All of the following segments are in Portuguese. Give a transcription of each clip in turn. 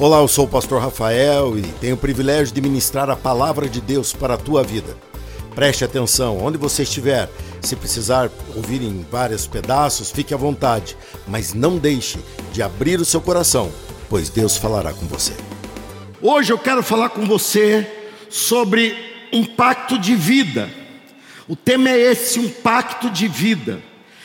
Olá, eu sou o pastor Rafael e tenho o privilégio de ministrar a palavra de Deus para a tua vida. Preste atenção, onde você estiver, se precisar ouvir em vários pedaços, fique à vontade, mas não deixe de abrir o seu coração, pois Deus falará com você. Hoje eu quero falar com você sobre um pacto de vida. O tema é esse, um pacto de vida.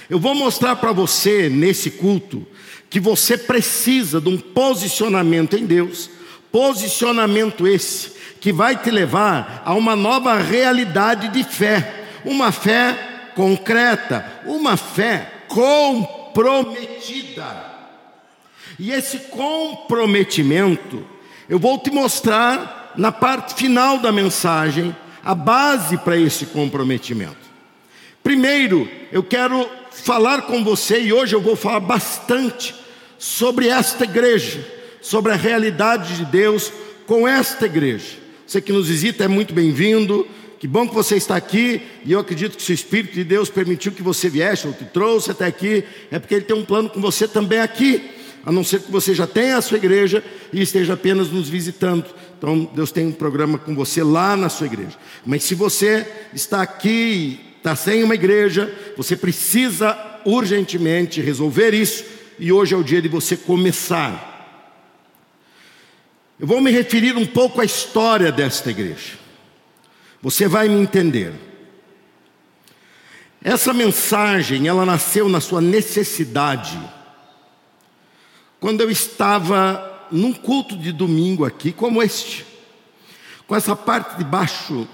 Eu vou mostrar para você nesse culto que você precisa de um posicionamento em Deus, posicionamento esse que vai te levar a uma nova realidade de fé, uma fé concreta, uma fé comprometida. E esse comprometimento, eu vou te mostrar na parte final da mensagem a base para esse comprometimento. Primeiro, eu quero falar com você e hoje eu vou falar bastante sobre esta igreja, sobre a realidade de Deus com esta igreja. Você que nos visita é muito bem-vindo. Que bom que você está aqui e eu acredito que se o Espírito de Deus permitiu que você viesse ou te trouxe até aqui, é porque Ele tem um plano com você também aqui, a não ser que você já tenha a sua igreja e esteja apenas nos visitando. Então Deus tem um programa com você lá na sua igreja. Mas se você está aqui está sem uma igreja, você precisa urgentemente resolver isso, e hoje é o dia de você começar. Eu vou me referir um pouco à história desta igreja, você vai me entender. Essa mensagem, ela nasceu na sua necessidade, quando eu estava num culto de domingo aqui, como este, com essa parte de baixo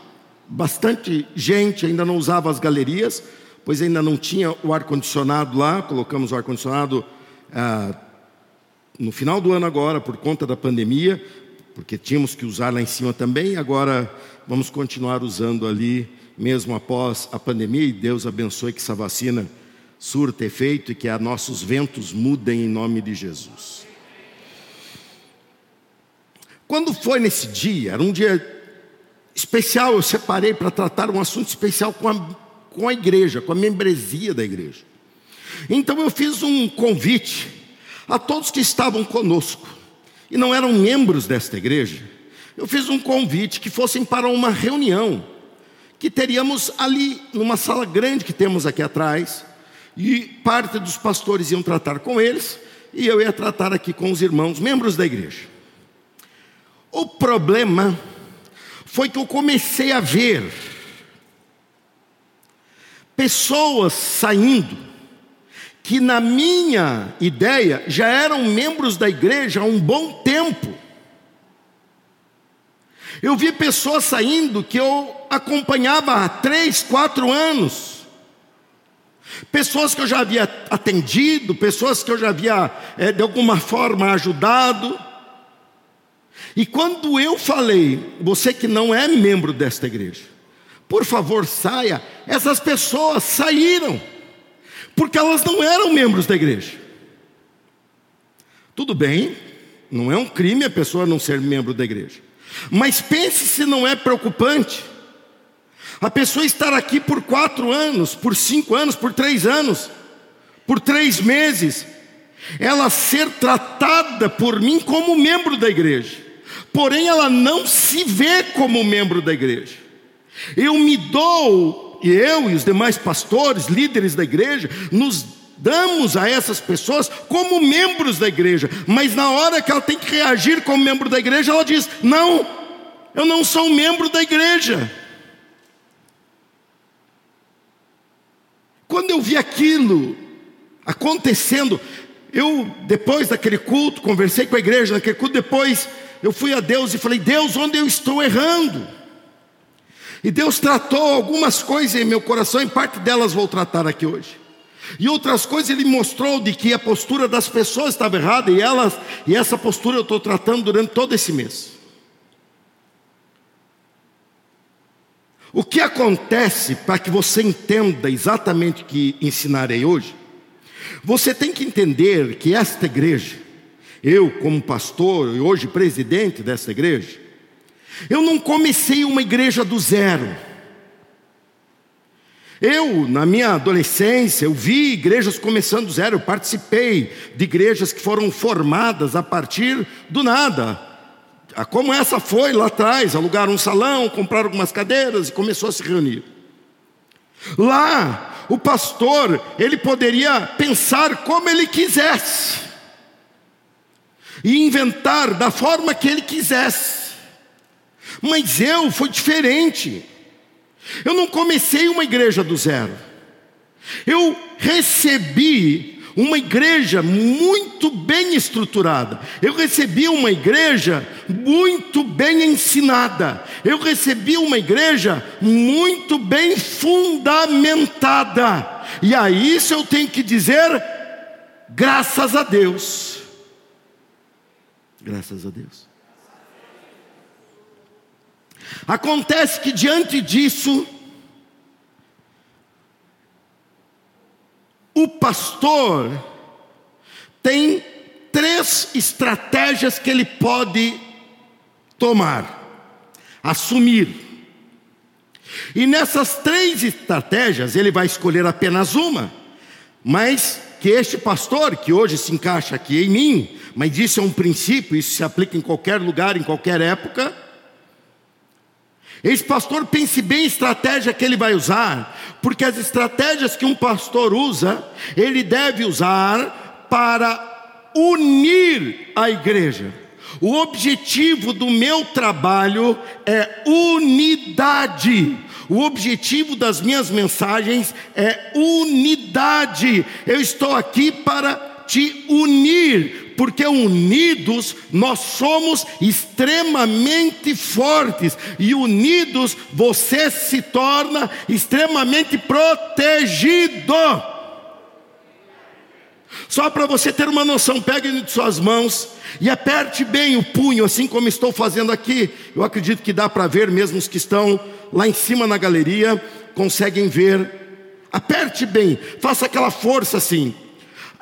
bastante gente ainda não usava as galerias, pois ainda não tinha o ar-condicionado lá. Colocamos o ar-condicionado ah, no final do ano agora, por conta da pandemia, porque tínhamos que usar lá em cima também. Agora vamos continuar usando ali, mesmo após a pandemia. E Deus abençoe que essa vacina surta efeito e que a nossos ventos mudem em nome de Jesus. Quando foi nesse dia, era um dia especial, eu separei para tratar um assunto especial com a, com a igreja, com a membresia da igreja. Então eu fiz um convite a todos que estavam conosco e não eram membros desta igreja. Eu fiz um convite que fossem para uma reunião que teríamos ali numa sala grande que temos aqui atrás, e parte dos pastores iam tratar com eles, e eu ia tratar aqui com os irmãos, membros da igreja. O problema foi que eu comecei a ver pessoas saindo que, na minha ideia, já eram membros da igreja há um bom tempo. Eu vi pessoas saindo que eu acompanhava há três, quatro anos. Pessoas que eu já havia atendido, pessoas que eu já havia, é, de alguma forma, ajudado. E quando eu falei, você que não é membro desta igreja, por favor saia, essas pessoas saíram, porque elas não eram membros da igreja. Tudo bem, não é um crime a pessoa não ser membro da igreja, mas pense se não é preocupante. A pessoa estar aqui por quatro anos, por cinco anos, por três anos, por três meses, ela ser tratada por mim como membro da igreja porém ela não se vê como membro da igreja. Eu me dou, e eu e os demais pastores, líderes da igreja, nos damos a essas pessoas como membros da igreja, mas na hora que ela tem que reagir como membro da igreja, ela diz: Não, eu não sou membro da igreja. Quando eu vi aquilo acontecendo, eu, depois daquele culto, conversei com a igreja naquele culto, depois eu fui a Deus e falei: Deus, onde eu estou errando? E Deus tratou algumas coisas em meu coração, em parte delas vou tratar aqui hoje. E outras coisas ele mostrou de que a postura das pessoas estava errada e elas e essa postura eu estou tratando durante todo esse mês. O que acontece para que você entenda exatamente o que ensinarei hoje? Você tem que entender que esta igreja eu, como pastor e hoje presidente dessa igreja, eu não comecei uma igreja do zero. Eu, na minha adolescência, eu vi igrejas começando do zero, eu participei de igrejas que foram formadas a partir do nada. Ah, como essa foi lá atrás, alugaram um salão, compraram algumas cadeiras e começou a se reunir. Lá, o pastor, ele poderia pensar como ele quisesse e inventar da forma que ele quisesse. Mas eu foi diferente. Eu não comecei uma igreja do zero. Eu recebi uma igreja muito bem estruturada. Eu recebi uma igreja muito bem ensinada. Eu recebi uma igreja muito bem fundamentada. E a isso eu tenho que dizer graças a Deus. Graças a Deus. Acontece que diante disso, o pastor tem três estratégias que ele pode tomar, assumir. E nessas três estratégias, ele vai escolher apenas uma, mas que este pastor, que hoje se encaixa aqui em mim, mas isso é um princípio, isso se aplica em qualquer lugar, em qualquer época, esse pastor pense bem a estratégia que ele vai usar, porque as estratégias que um pastor usa, ele deve usar para unir a igreja. O objetivo do meu trabalho é unidade. O objetivo das minhas mensagens é unidade. Eu estou aqui para te unir, porque unidos nós somos extremamente fortes, e unidos você se torna extremamente protegido. Só para você ter uma noção, pegue em suas mãos e aperte bem o punho, assim como estou fazendo aqui. Eu acredito que dá para ver, mesmo os que estão lá em cima na galeria, conseguem ver. Aperte bem, faça aquela força assim.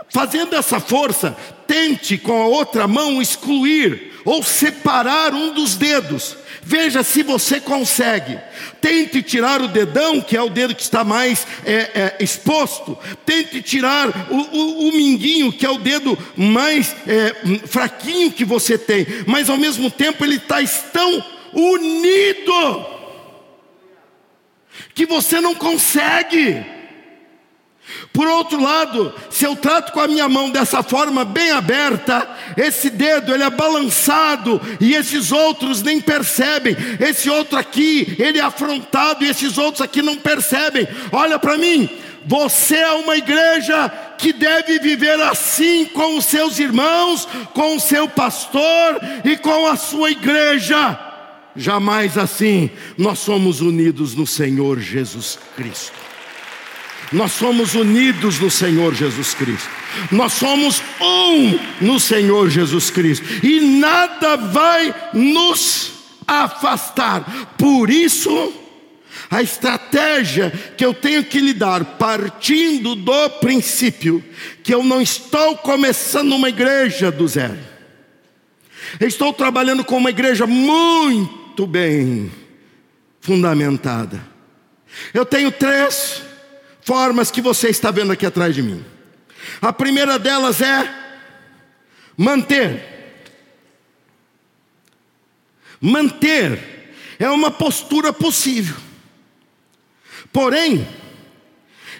Fazendo essa força, tente com a outra mão excluir ou separar um dos dedos. Veja se você consegue. Tente tirar o dedão, que é o dedo que está mais é, é, exposto. Tente tirar o, o, o, minguinho, que é o dedo mais é, fraquinho que você tem. Mas ao mesmo tempo ele está tão unido que você não consegue. Por outro lado, se eu trato com a minha mão dessa forma bem aberta, esse dedo ele é balançado e esses outros nem percebem. Esse outro aqui, ele é afrontado e esses outros aqui não percebem. Olha para mim, você é uma igreja que deve viver assim com os seus irmãos, com o seu pastor e com a sua igreja. Jamais assim, nós somos unidos no Senhor Jesus Cristo. Nós somos unidos no Senhor Jesus Cristo. Nós somos um no Senhor Jesus Cristo. E nada vai nos afastar. Por isso, a estratégia que eu tenho que lidar, partindo do princípio que eu não estou começando uma igreja do zero. Eu estou trabalhando com uma igreja muito bem fundamentada. Eu tenho três formas que você está vendo aqui atrás de mim. A primeira delas é manter. Manter é uma postura possível. Porém,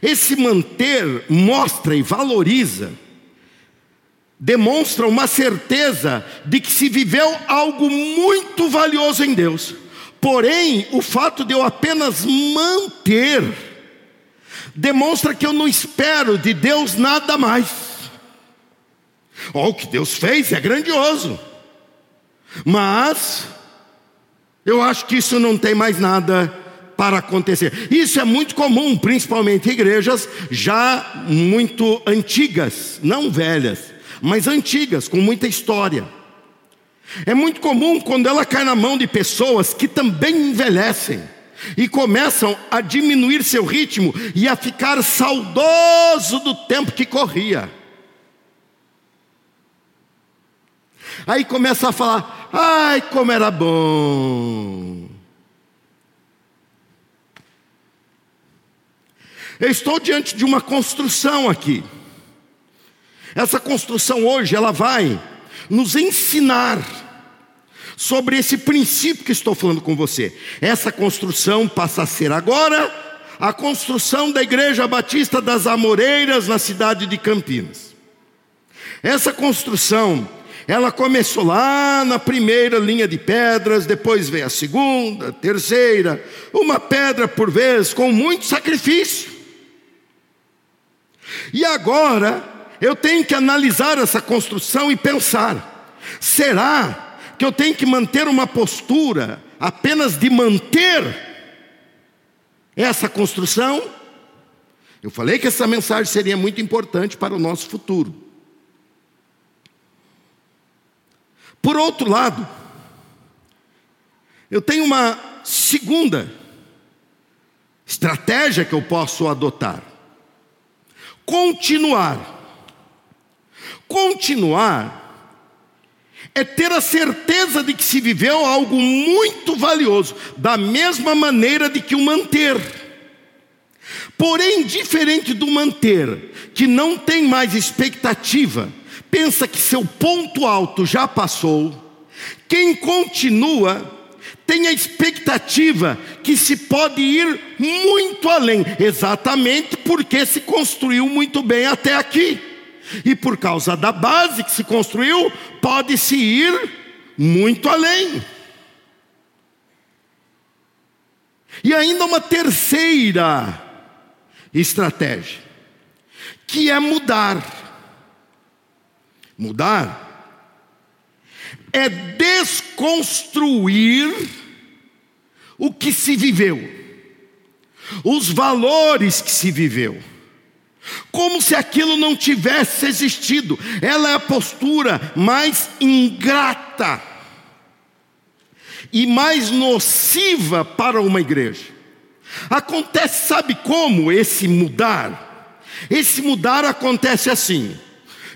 esse manter mostra e valoriza, demonstra uma certeza de que se viveu algo muito valioso em Deus. Porém, o fato de eu apenas manter, demonstra que eu não espero de Deus nada mais. Oh, o que Deus fez é grandioso, mas eu acho que isso não tem mais nada para acontecer. Isso é muito comum, principalmente em igrejas já muito antigas, não velhas, mas antigas, com muita história. É muito comum quando ela cai na mão de pessoas que também envelhecem e começam a diminuir seu ritmo e a ficar saudoso do tempo que corria. Aí começa a falar: ai, como era bom. Eu estou diante de uma construção aqui. Essa construção hoje, ela vai nos ensinar sobre esse princípio que estou falando com você. Essa construção passa a ser agora a construção da Igreja Batista das Amoreiras na cidade de Campinas. Essa construção, ela começou lá na primeira linha de pedras, depois veio a segunda, terceira, uma pedra por vez, com muito sacrifício. E agora eu tenho que analisar essa construção e pensar: será que eu tenho que manter uma postura apenas de manter essa construção? Eu falei que essa mensagem seria muito importante para o nosso futuro. Por outro lado, eu tenho uma segunda estratégia que eu posso adotar continuar. Continuar é ter a certeza de que se viveu algo muito valioso, da mesma maneira de que o manter. Porém, diferente do manter, que não tem mais expectativa, pensa que seu ponto alto já passou, quem continua tem a expectativa que se pode ir muito além, exatamente porque se construiu muito bem até aqui. E por causa da base que se construiu, pode-se ir muito além. E ainda uma terceira estratégia, que é mudar. Mudar é desconstruir o que se viveu, os valores que se viveu, como se aquilo não tivesse existido. Ela é a postura mais ingrata e mais nociva para uma igreja. Acontece, sabe como esse mudar? Esse mudar acontece assim.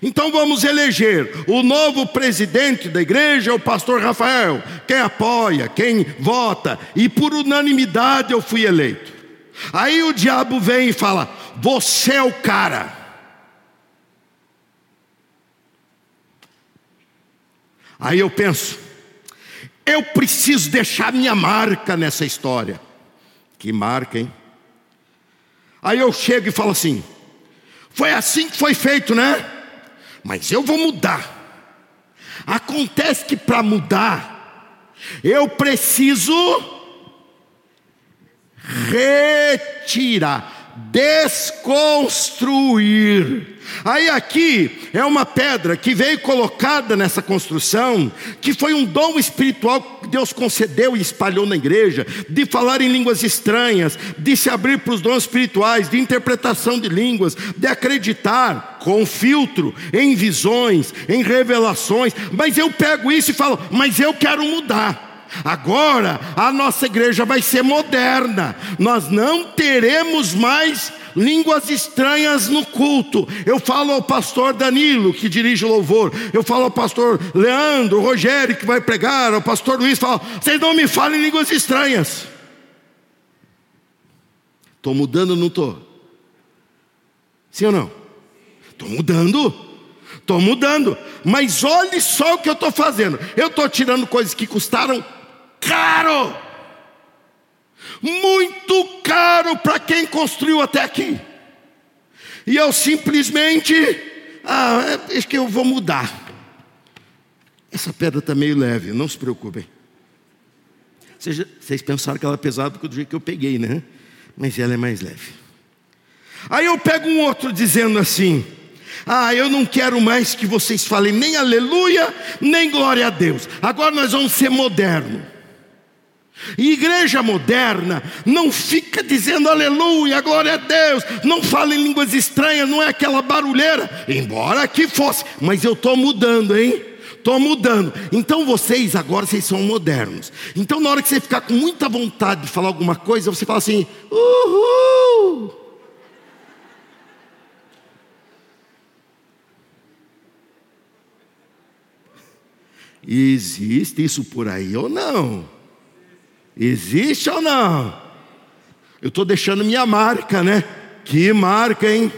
Então vamos eleger o novo presidente da igreja, o pastor Rafael. Quem apoia, quem vota, e por unanimidade eu fui eleito. Aí o diabo vem e fala: Você é o cara. Aí eu penso: Eu preciso deixar minha marca nessa história. Que marca, hein? Aí eu chego e falo assim: Foi assim que foi feito, né? mas eu vou mudar. Acontece que para mudar, eu preciso retirar, desconstruir Aí aqui é uma pedra que veio colocada nessa construção, que foi um dom espiritual que Deus concedeu e espalhou na igreja, de falar em línguas estranhas, de se abrir para os dons espirituais, de interpretação de línguas, de acreditar com filtro em visões, em revelações. Mas eu pego isso e falo, mas eu quero mudar. Agora a nossa igreja vai ser moderna, nós não teremos mais línguas estranhas no culto. Eu falo ao pastor Danilo, que dirige o louvor, eu falo ao pastor Leandro, Rogério, que vai pregar, ao pastor Luiz, falo: vocês não me falem línguas estranhas. Estou mudando não estou? Sim ou não? Estou mudando. Estou mudando. Mas olhe só o que eu estou fazendo. Eu estou tirando coisas que custaram caro muito caro para quem construiu até aqui. E eu simplesmente, ah, é, que eu vou mudar. Essa pedra está meio leve, não se preocupem. Vocês, vocês pensaram que ela é pesada do jeito que eu peguei, né? Mas ela é mais leve. Aí eu pego um outro dizendo assim: Ah, eu não quero mais que vocês falem nem aleluia, nem glória a Deus. Agora nós vamos ser modernos. E igreja moderna não fica dizendo aleluia, glória a Deus, não fala em línguas estranhas, não é aquela barulheira, embora aqui fosse, mas eu estou mudando, hein? Estou mudando. Então vocês agora vocês são modernos. Então na hora que você ficar com muita vontade de falar alguma coisa, você fala assim, uhul. Existe isso por aí ou não? Existe ou não? Eu estou deixando minha marca, né? Que marca, hein?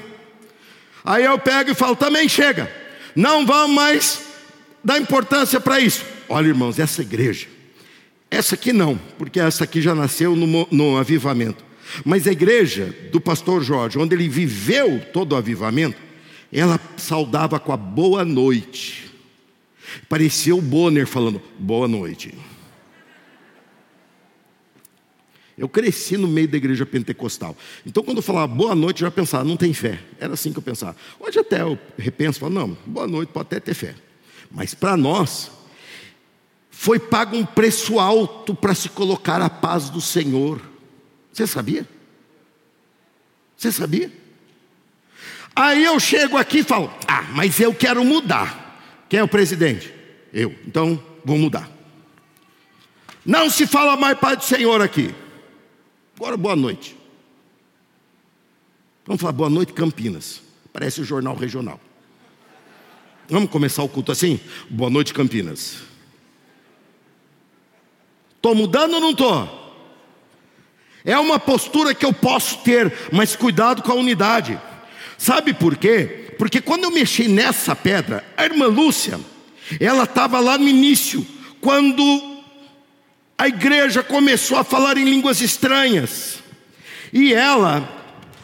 Aí eu pego e falo: também chega, não vamos mais dar importância para isso. Olha, irmãos, essa igreja, essa aqui não, porque essa aqui já nasceu no, no avivamento. Mas a igreja do pastor Jorge, onde ele viveu todo o avivamento, ela saudava com a boa noite. Parecia o Bonner falando: boa noite. Eu cresci no meio da igreja pentecostal. Então, quando eu falava boa noite, eu já pensava, não tem fé. Era assim que eu pensava. Hoje até eu repenso, falo, não, boa noite pode até ter fé. Mas para nós, foi pago um preço alto para se colocar a paz do Senhor. Você sabia? Você sabia? Aí eu chego aqui e falo, ah, mas eu quero mudar. Quem é o presidente? Eu. Então, vou mudar. Não se fala mais paz do Senhor aqui. Agora, boa noite. Vamos falar boa noite, Campinas. Parece o jornal regional. Vamos começar o culto assim? Boa noite, Campinas. Estou mudando ou não estou? É uma postura que eu posso ter, mas cuidado com a unidade. Sabe por quê? Porque quando eu mexi nessa pedra, a irmã Lúcia, ela estava lá no início, quando a igreja começou a falar em línguas estranhas. E ela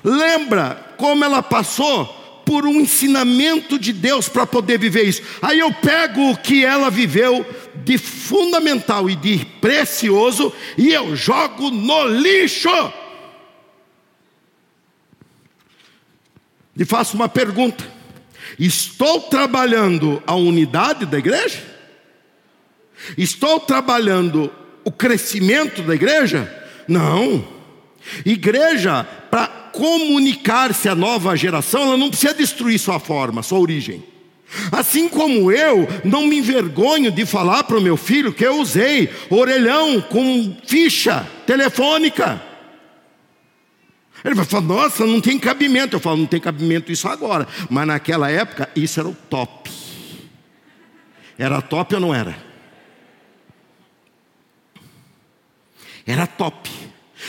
lembra como ela passou por um ensinamento de Deus para poder viver isso. Aí eu pego o que ela viveu de fundamental e de precioso e eu jogo no lixo. E faço uma pergunta: estou trabalhando a unidade da igreja? Estou trabalhando o crescimento da igreja? Não. Igreja, para comunicar-se à nova geração, ela não precisa destruir sua forma, sua origem. Assim como eu não me envergonho de falar para o meu filho que eu usei orelhão com ficha telefônica. Ele vai falar, nossa, não tem cabimento. Eu falo, não tem cabimento isso agora. Mas naquela época, isso era o top. Era top ou não era? Era top.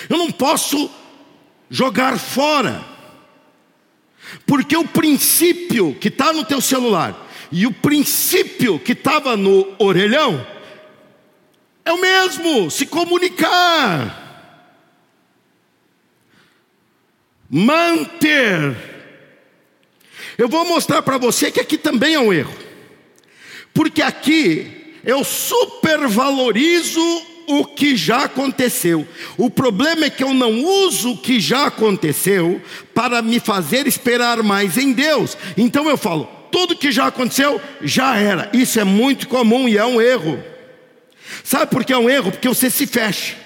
Eu não posso jogar fora, porque o princípio que está no teu celular e o princípio que estava no orelhão é o mesmo, se comunicar, manter. Eu vou mostrar para você que aqui também é um erro, porque aqui eu supervalorizo o que já aconteceu. O problema é que eu não uso o que já aconteceu para me fazer esperar mais em Deus. Então eu falo, tudo que já aconteceu já era. Isso é muito comum e é um erro. Sabe por que é um erro? Porque você se fecha.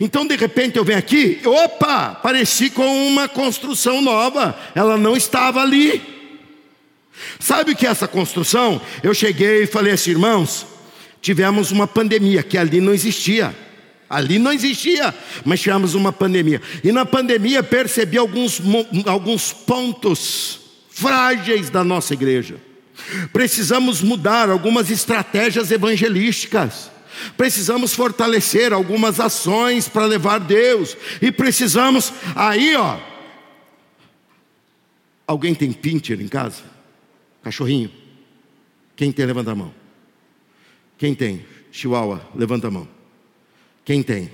Então, de repente, eu venho aqui, opa, pareci com uma construção nova, ela não estava ali. Sabe o que é essa construção? Eu cheguei e falei assim, irmãos, tivemos uma pandemia que ali não existia. Ali não existia, mas tivemos uma pandemia. E na pandemia percebi alguns, alguns pontos frágeis da nossa igreja. Precisamos mudar algumas estratégias evangelísticas. Precisamos fortalecer algumas ações para levar Deus. E precisamos, aí ó. Alguém tem pincher em casa? Cachorrinho? Quem tem, levanta a mão. Quem tem? Chihuahua, levanta a mão. Quem tem?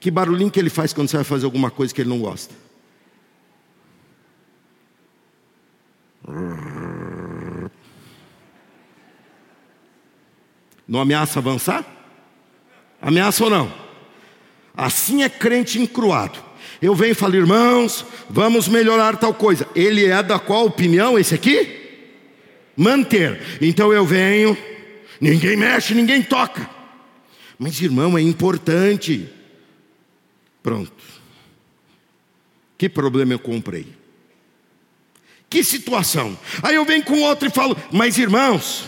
Que barulhinho que ele faz quando você vai fazer alguma coisa que ele não gosta? Não ameaça avançar? Ameaça ou não? Assim é crente encruado. Eu venho e falo, irmãos, vamos melhorar tal coisa. Ele é da qual opinião esse aqui? Manter. Então eu venho Ninguém mexe, ninguém toca. Mas, irmão, é importante. Pronto. Que problema eu comprei? Que situação? Aí eu venho com outro e falo, mas irmãos,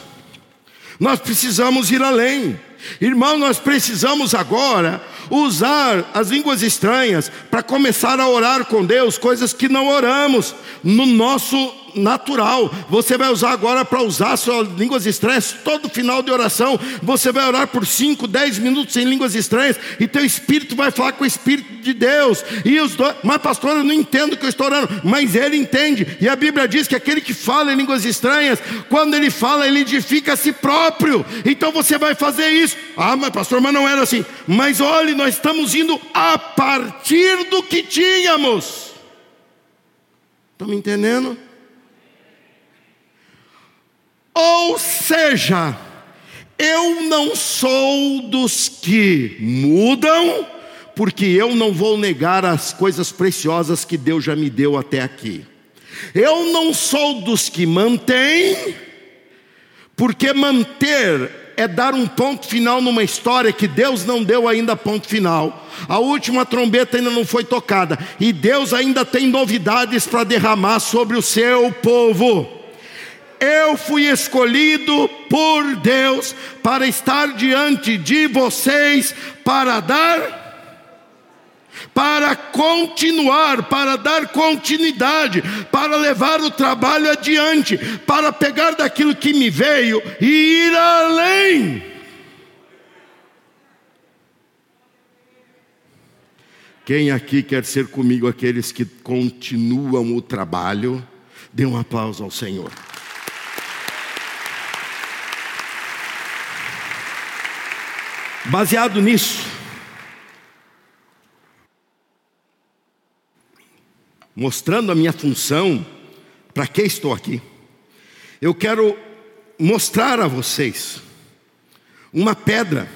nós precisamos ir além. Irmão, nós precisamos agora usar as línguas estranhas para começar a orar com Deus, coisas que não oramos no nosso natural. Você vai usar agora para usar suas línguas estranhas. Todo final de oração, você vai orar por 5, 10 minutos em línguas estranhas. E teu espírito vai falar com o Espírito de Deus. E os dois, mas pastor, eu não entendo o que eu estou orando. Mas ele entende. E a Bíblia diz que aquele que fala em línguas estranhas, quando ele fala, ele edifica a si próprio. Então você vai fazer isso. Ah, mas pastor, mas não era assim. Mas olhe, nós estamos indo a partir do que tínhamos. Estão me entendendo? Ou seja, eu não sou dos que mudam, porque eu não vou negar as coisas preciosas que Deus já me deu até aqui. Eu não sou dos que mantêm, porque manter é dar um ponto final numa história que Deus não deu ainda ponto final. A última trombeta ainda não foi tocada e Deus ainda tem novidades para derramar sobre o seu povo. Eu fui escolhido por Deus para estar diante de vocês para dar para continuar, para dar continuidade, para levar o trabalho adiante, para pegar daquilo que me veio e ir além. Quem aqui quer ser comigo aqueles que continuam o trabalho? Dê um aplauso ao Senhor. Baseado nisso, mostrando a minha função, para que estou aqui, eu quero mostrar a vocês uma pedra.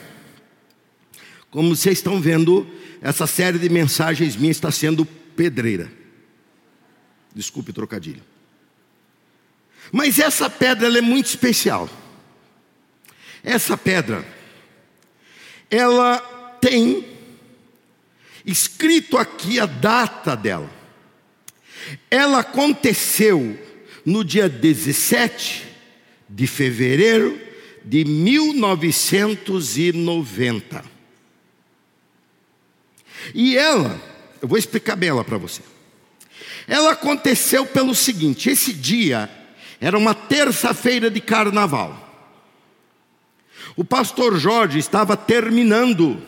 Como vocês estão vendo, essa série de mensagens minha está sendo pedreira. Desculpe trocadilho. Mas essa pedra é muito especial. Essa pedra, ela tem escrito aqui a data dela. Ela aconteceu no dia 17 de fevereiro de 1990. E ela, eu vou explicar bem ela para você. Ela aconteceu pelo seguinte: esse dia era uma terça-feira de carnaval. O pastor Jorge estava terminando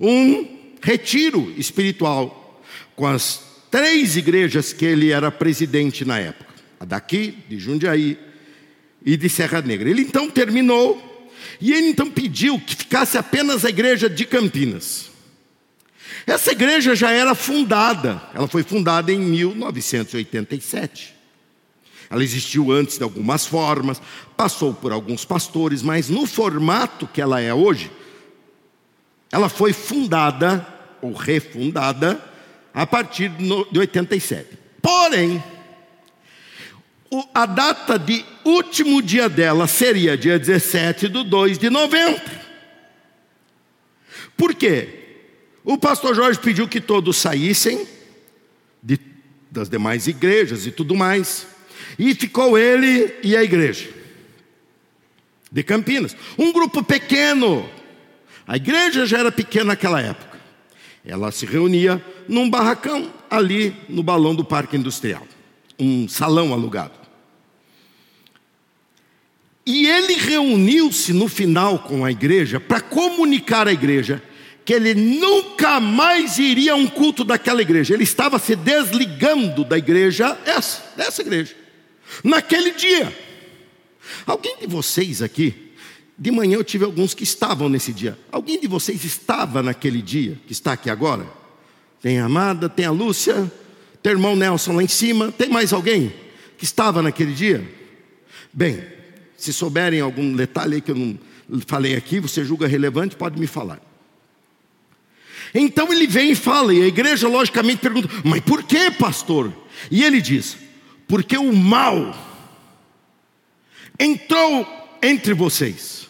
um retiro espiritual com as três igrejas que ele era presidente na época: a daqui, de Jundiaí e de Serra Negra. Ele então terminou e ele então pediu que ficasse apenas a igreja de Campinas. Essa igreja já era fundada, ela foi fundada em 1987. Ela existiu antes de algumas formas, passou por alguns pastores, mas no formato que ela é hoje, ela foi fundada ou refundada a partir de 87. Porém, a data de último dia dela seria dia 17 de 2 de novembro. Por quê? O pastor Jorge pediu que todos saíssem de, das demais igrejas e tudo mais. E ficou ele e a igreja de Campinas. Um grupo pequeno. A igreja já era pequena naquela época. Ela se reunia num barracão ali no balão do Parque Industrial, um salão alugado. E ele reuniu-se no final com a igreja para comunicar à igreja que ele nunca mais iria a um culto daquela igreja. Ele estava se desligando da igreja, essa, dessa igreja, naquele dia. Alguém de vocês aqui de manhã eu tive alguns que estavam nesse dia. Alguém de vocês estava naquele dia, que está aqui agora? Tem a Amada, tem a Lúcia, tem o irmão Nelson lá em cima, tem mais alguém que estava naquele dia? Bem, se souberem algum detalhe aí que eu não falei aqui, você julga relevante, pode me falar. Então ele vem e fala, e a igreja logicamente pergunta: Mas por que, pastor? E ele diz: Porque o mal entrou entre vocês.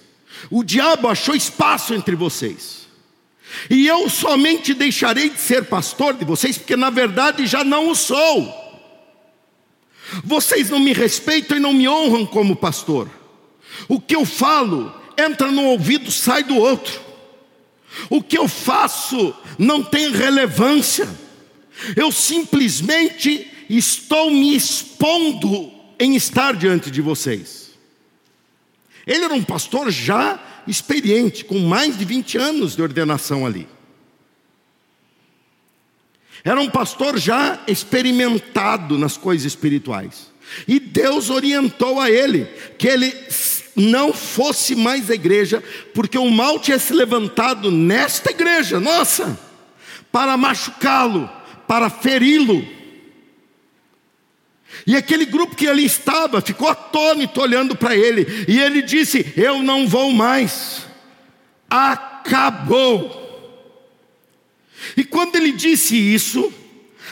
O diabo achou espaço entre vocês. E eu somente deixarei de ser pastor de vocês, porque na verdade já não o sou. Vocês não me respeitam e não me honram como pastor. O que eu falo entra no ouvido, sai do outro. O que eu faço não tem relevância. Eu simplesmente estou me expondo em estar diante de vocês. Ele era um pastor já experiente, com mais de 20 anos de ordenação ali. Era um pastor já experimentado nas coisas espirituais. E Deus orientou a ele que ele não fosse mais a igreja, porque o mal tinha se levantado nesta igreja, nossa, para machucá-lo, para feri-lo. E aquele grupo que ali estava ficou atônito olhando para ele, e ele disse: Eu não vou mais, acabou. E quando ele disse isso,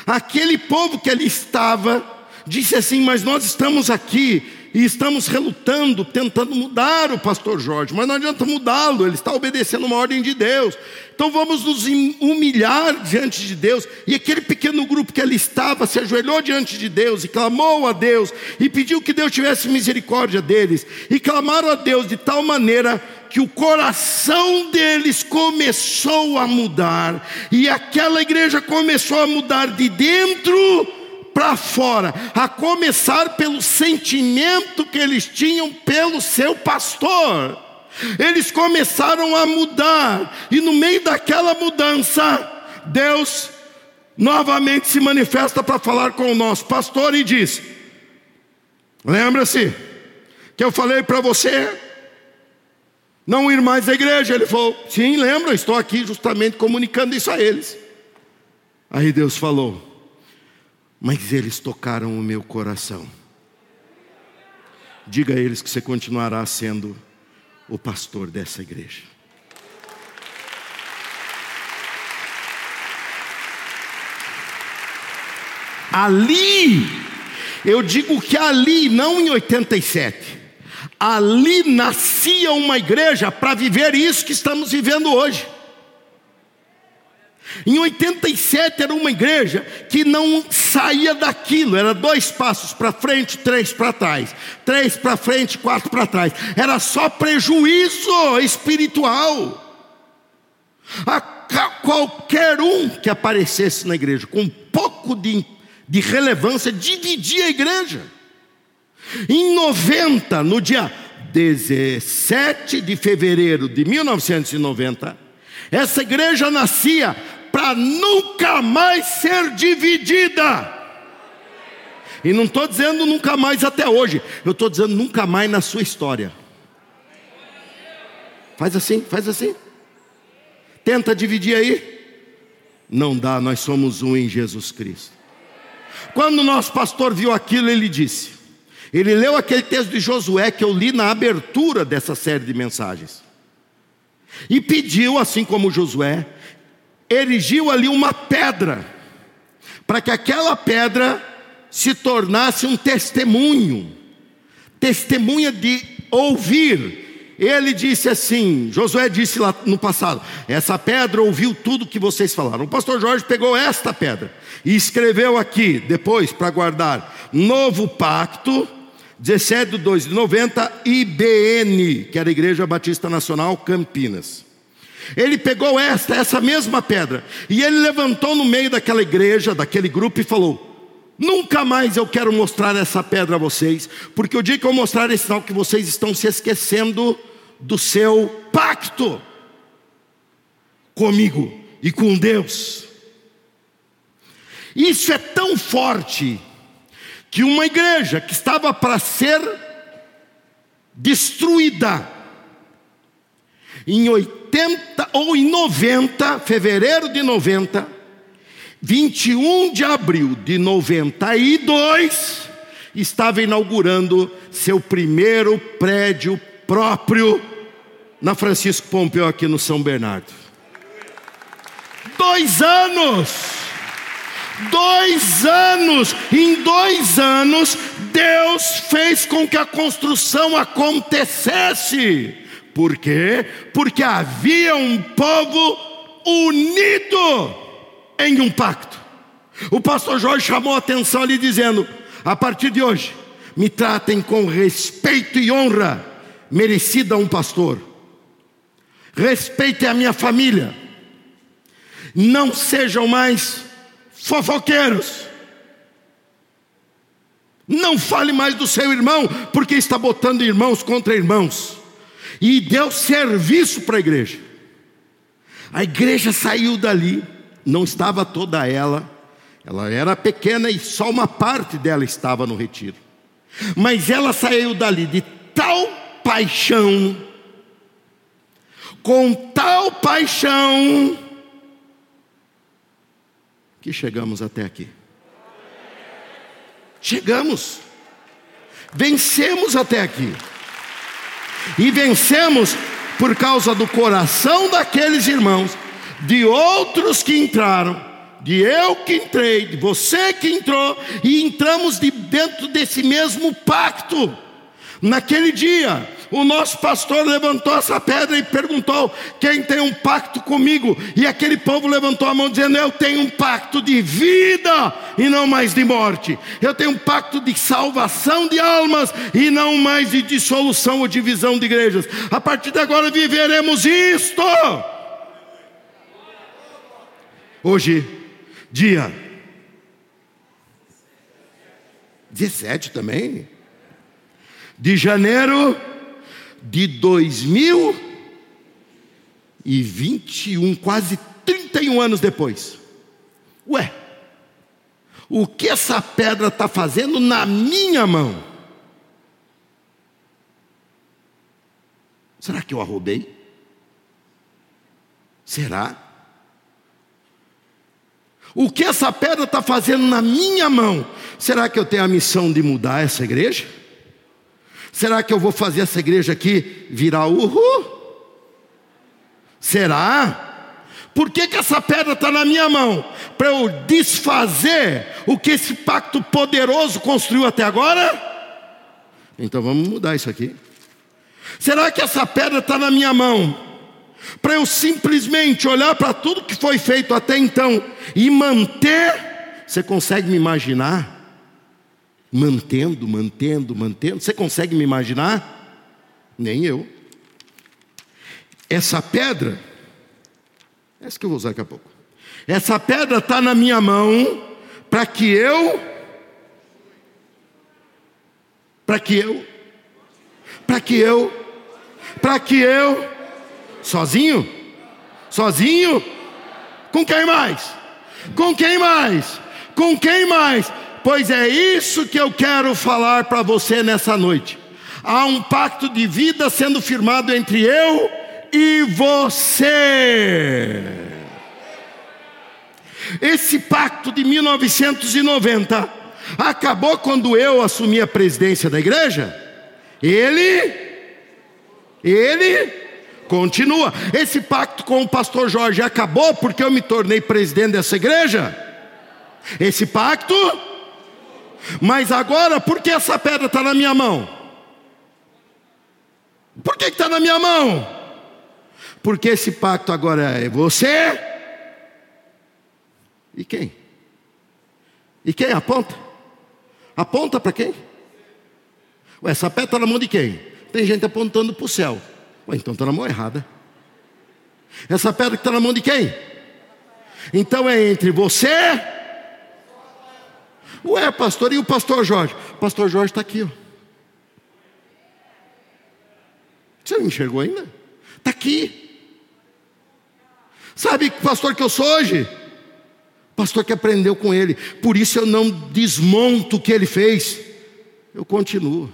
aquele povo que ali estava disse assim: Mas nós estamos aqui e estamos relutando, tentando mudar o pastor Jorge, mas não adianta mudá-lo, ele está obedecendo uma ordem de Deus. Então vamos nos humilhar diante de Deus. E aquele pequeno grupo que ali estava se ajoelhou diante de Deus e clamou a Deus e pediu que Deus tivesse misericórdia deles. E clamaram a Deus de tal maneira que o coração deles começou a mudar, e aquela igreja começou a mudar de dentro para fora, a começar pelo sentimento que eles tinham pelo seu pastor. Eles começaram a mudar, e no meio daquela mudança, Deus novamente se manifesta para falar com o nosso pastor e diz: Lembra-se que eu falei para você não ir mais à igreja? Ele falou: Sim, lembro, estou aqui justamente comunicando isso a eles. Aí Deus falou: mas eles tocaram o meu coração. Diga a eles que você continuará sendo o pastor dessa igreja. Ali, eu digo que ali, não em 87, ali nascia uma igreja para viver isso que estamos vivendo hoje. Em 87 era uma igreja que não saía daquilo, era dois passos para frente, três para trás, três para frente, quatro para trás. Era só prejuízo espiritual. A qualquer um que aparecesse na igreja com um pouco de, de relevância dividia a igreja. Em 90, no dia 17 de fevereiro de 1990, essa igreja nascia para nunca mais ser dividida. E não estou dizendo nunca mais até hoje, eu estou dizendo nunca mais na sua história. Faz assim, faz assim. Tenta dividir aí. Não dá, nós somos um em Jesus Cristo. Quando o nosso pastor viu aquilo, ele disse: ele leu aquele texto de Josué que eu li na abertura dessa série de mensagens. E pediu, assim como Josué, erigiu ali uma pedra, para que aquela pedra se tornasse um testemunho, testemunha de ouvir. Ele disse assim: Josué disse lá no passado: essa pedra ouviu tudo que vocês falaram. O pastor Jorge pegou esta pedra e escreveu aqui, depois, para guardar: Novo Pacto, 17 de 2 de 90, IBN, que era a Igreja Batista Nacional Campinas. Ele pegou esta, essa mesma pedra, e ele levantou no meio daquela igreja, daquele grupo, e falou: Nunca mais eu quero mostrar essa pedra a vocês, porque o dia que eu mostrar esse sinal que vocês estão se esquecendo do seu pacto comigo e com Deus. Isso é tão forte que uma igreja que estava para ser destruída em 80 ou em 90, fevereiro de 90, 21 de abril de 92, estava inaugurando seu primeiro prédio próprio na Francisco Pompeu, aqui no São Bernardo. Dois anos! Dois anos, em dois anos, Deus fez com que a construção acontecesse. Por quê? Porque havia um povo unido em um pacto. O pastor Jorge chamou a atenção ali dizendo: a partir de hoje, me tratem com respeito e honra merecida a um pastor. Respeitem a minha família. Não sejam mais fofoqueiros. Não fale mais do seu irmão, porque está botando irmãos contra irmãos. E deu serviço para a igreja. A igreja saiu dali, não estava toda ela, ela era pequena e só uma parte dela estava no retiro. Mas ela saiu dali de tal paixão, com tal paixão, que chegamos até aqui. Chegamos, vencemos até aqui, e vencemos por causa do coração daqueles irmãos, de outros que entraram, de eu que entrei, de você que entrou, e entramos de dentro desse mesmo pacto. Naquele dia, o nosso pastor levantou essa pedra e perguntou: Quem tem um pacto comigo? E aquele povo levantou a mão, dizendo: Eu tenho um pacto de vida e não mais de morte. Eu tenho um pacto de salvação de almas e não mais de dissolução ou divisão de igrejas. A partir de agora viveremos isto. Hoje, dia 17 também de janeiro de 2021, quase 31 anos depois. Ué, o que essa pedra está fazendo na minha mão? Será que eu a roubei? Será? O que essa pedra está fazendo na minha mão? Será que eu tenho a missão de mudar essa igreja? Será que eu vou fazer essa igreja aqui virar uhul? Será? Por que, que essa pedra está na minha mão? Para eu desfazer o que esse pacto poderoso construiu até agora? Então vamos mudar isso aqui. Será que essa pedra está na minha mão? Para eu simplesmente olhar para tudo que foi feito até então e manter? Você consegue me imaginar? Mantendo, mantendo, mantendo. Você consegue me imaginar? Nem eu. Essa pedra, essa que eu vou usar daqui a pouco. Essa pedra está na minha mão para que eu, para que eu, para que eu, para que eu, sozinho, sozinho, com quem mais? Com quem mais? Com quem mais? Pois é isso que eu quero falar para você nessa noite. Há um pacto de vida sendo firmado entre eu e você. Esse pacto de 1990 acabou quando eu assumi a presidência da igreja. Ele, ele continua. Esse pacto com o pastor Jorge acabou porque eu me tornei presidente dessa igreja. Esse pacto mas agora, por que essa pedra está na minha mão? Por que está na minha mão? Porque esse pacto agora é você e quem? E quem aponta? Aponta para quem? Ué, essa pedra está na mão de quem? Tem gente apontando para o céu. Ué, então está na mão errada. Essa pedra está na mão de quem? Então é entre você Ué, pastor, e o pastor Jorge? O pastor Jorge está aqui. Ó. Você não enxergou ainda? Está aqui. Sabe que pastor que eu sou hoje? Pastor que aprendeu com ele. Por isso eu não desmonto o que ele fez. Eu continuo.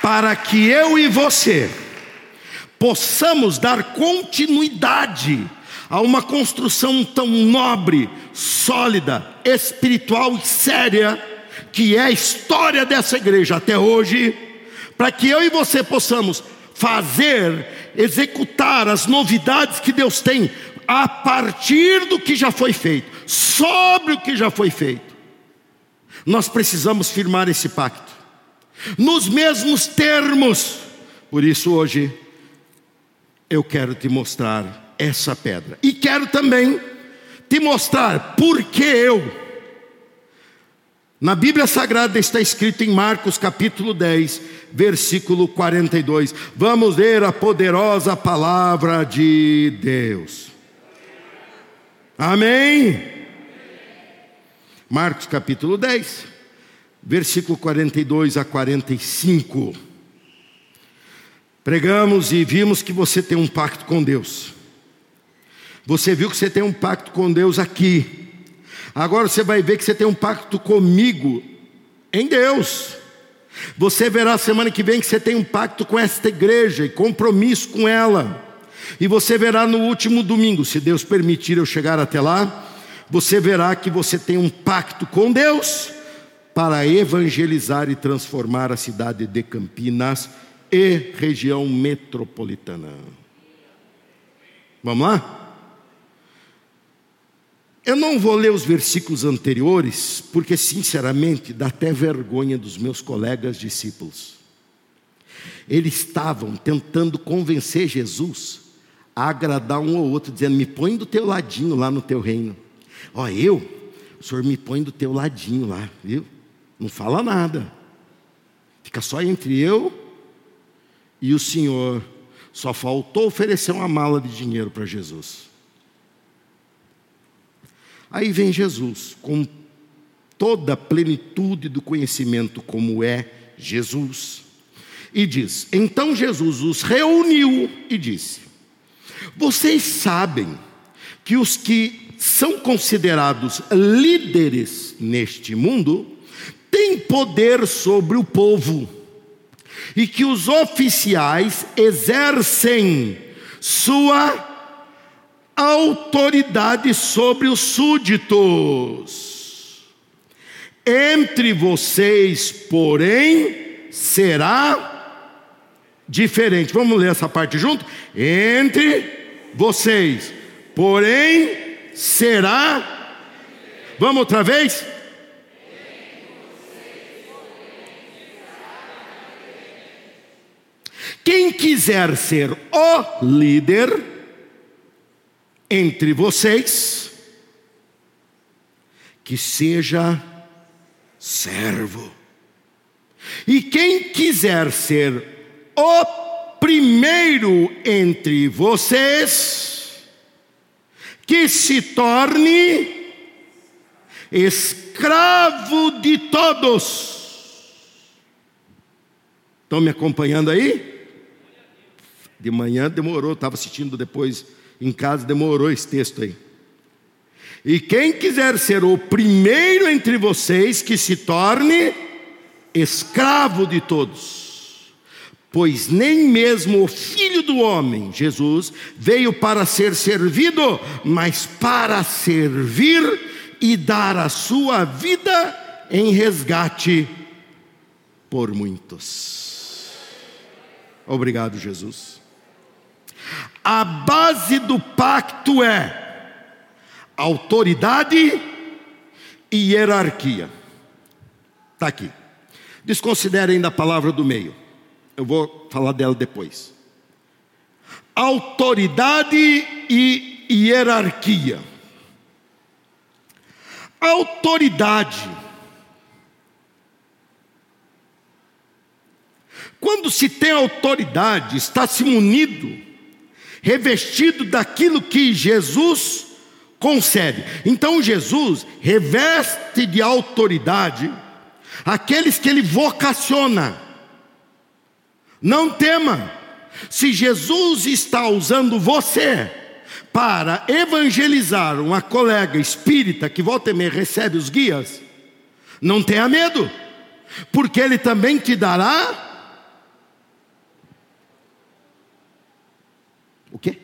Para que eu e você possamos dar continuidade a uma construção tão nobre, sólida, espiritual e séria, que é a história dessa igreja até hoje, para que eu e você possamos fazer, executar as novidades que Deus tem a partir do que já foi feito, sobre o que já foi feito. Nós precisamos firmar esse pacto, nos mesmos termos. Por isso, hoje, eu quero te mostrar essa pedra. E quero também te mostrar por que eu. Na Bíblia Sagrada está escrito em Marcos capítulo 10, versículo 42. Vamos ler a poderosa palavra de Deus. Amém? Marcos capítulo 10, versículo 42 a 45. Pregamos e vimos que você tem um pacto com Deus. Você viu que você tem um pacto com Deus aqui. Agora você vai ver que você tem um pacto comigo em Deus. Você verá semana que vem que você tem um pacto com esta igreja e compromisso com ela. E você verá no último domingo, se Deus permitir eu chegar até lá, você verá que você tem um pacto com Deus para evangelizar e transformar a cidade de Campinas e região metropolitana. Vamos lá? Eu não vou ler os versículos anteriores, porque sinceramente dá até vergonha dos meus colegas discípulos. Eles estavam tentando convencer Jesus a agradar um ou outro, dizendo: Me põe do teu ladinho lá no teu reino. Ó, eu, o senhor me põe do teu ladinho lá, viu? Não fala nada. Fica só entre eu e o senhor. Só faltou oferecer uma mala de dinheiro para Jesus. Aí vem Jesus, com toda a plenitude do conhecimento, como é Jesus, e diz: Então Jesus os reuniu e disse: Vocês sabem que os que são considerados líderes neste mundo têm poder sobre o povo, e que os oficiais exercem sua autoridade sobre os súditos. Entre vocês, porém, será diferente. Vamos ler essa parte junto? Entre vocês, porém, será. Vamos outra vez? Quem quiser ser o líder, entre vocês que seja servo. E quem quiser ser o primeiro entre vocês, que se torne escravo de todos. Estão me acompanhando aí? De manhã demorou, estava assistindo depois em casa demorou esse texto aí. E quem quiser ser o primeiro entre vocês, que se torne escravo de todos. Pois nem mesmo o filho do homem, Jesus, veio para ser servido, mas para servir e dar a sua vida em resgate por muitos. Obrigado, Jesus. A base do pacto é autoridade e hierarquia. Está aqui. Desconsiderem ainda a palavra do meio. Eu vou falar dela depois. Autoridade e hierarquia. Autoridade. Quando se tem autoridade, está se munido revestido daquilo que Jesus concede. Então Jesus reveste de autoridade aqueles que ele vocaciona. Não tema, se Jesus está usando você para evangelizar uma colega espírita que volta e meia recebe os guias, não tenha medo, porque ele também te dará O quê?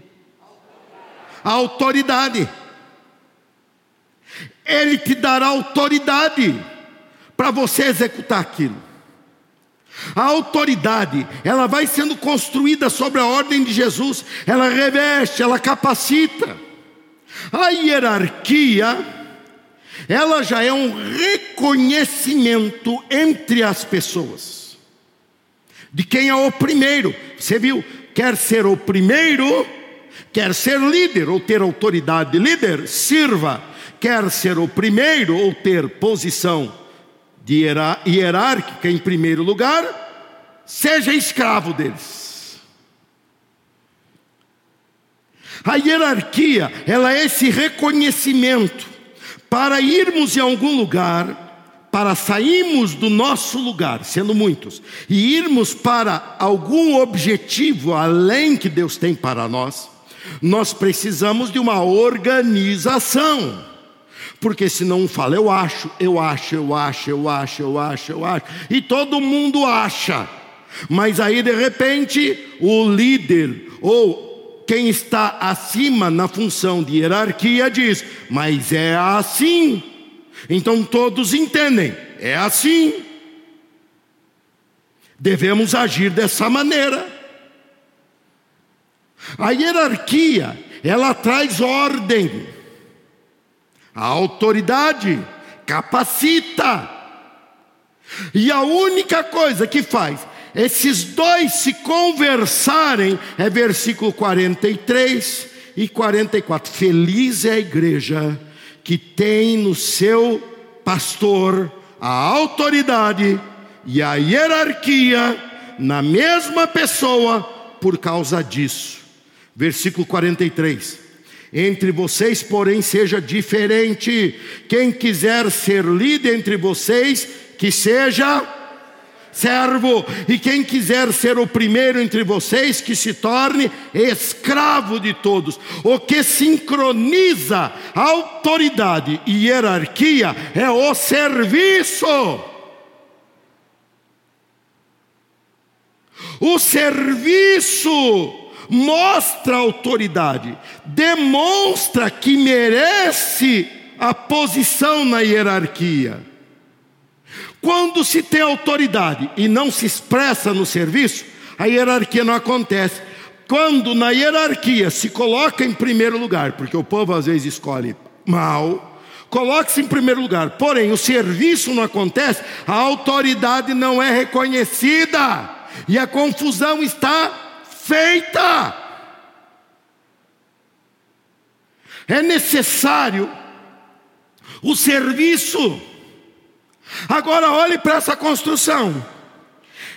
A autoridade. Ele te dará autoridade para você executar aquilo. A autoridade, ela vai sendo construída sobre a ordem de Jesus, ela reveste, ela capacita. A hierarquia, ela já é um reconhecimento entre as pessoas de quem é o primeiro. Você viu? quer ser o primeiro, quer ser líder ou ter autoridade de líder, sirva. Quer ser o primeiro ou ter posição de hierárquica em primeiro lugar, seja escravo deles. A hierarquia, ela é esse reconhecimento para irmos em algum lugar para sairmos do nosso lugar, sendo muitos, e irmos para algum objetivo além que Deus tem para nós, nós precisamos de uma organização. Porque senão um fala, eu acho, eu acho, eu acho, eu acho, eu acho, eu acho, e todo mundo acha. Mas aí de repente o líder ou quem está acima na função de hierarquia diz: "Mas é assim". Então todos entendem, é assim. Devemos agir dessa maneira. A hierarquia, ela traz ordem. A autoridade capacita. E a única coisa que faz esses dois se conversarem é versículo 43 e 44. Feliz é a igreja que tem no seu pastor a autoridade e a hierarquia na mesma pessoa por causa disso. Versículo 43. Entre vocês, porém, seja diferente. Quem quiser ser líder entre vocês, que seja servo, e quem quiser ser o primeiro entre vocês, que se torne escravo de todos. O que sincroniza autoridade e hierarquia é o serviço. O serviço mostra autoridade, demonstra que merece a posição na hierarquia. Quando se tem autoridade e não se expressa no serviço, a hierarquia não acontece. Quando na hierarquia se coloca em primeiro lugar, porque o povo às vezes escolhe mal, coloque-se em primeiro lugar, porém o serviço não acontece, a autoridade não é reconhecida e a confusão está feita. É necessário o serviço. Agora olhe para essa construção.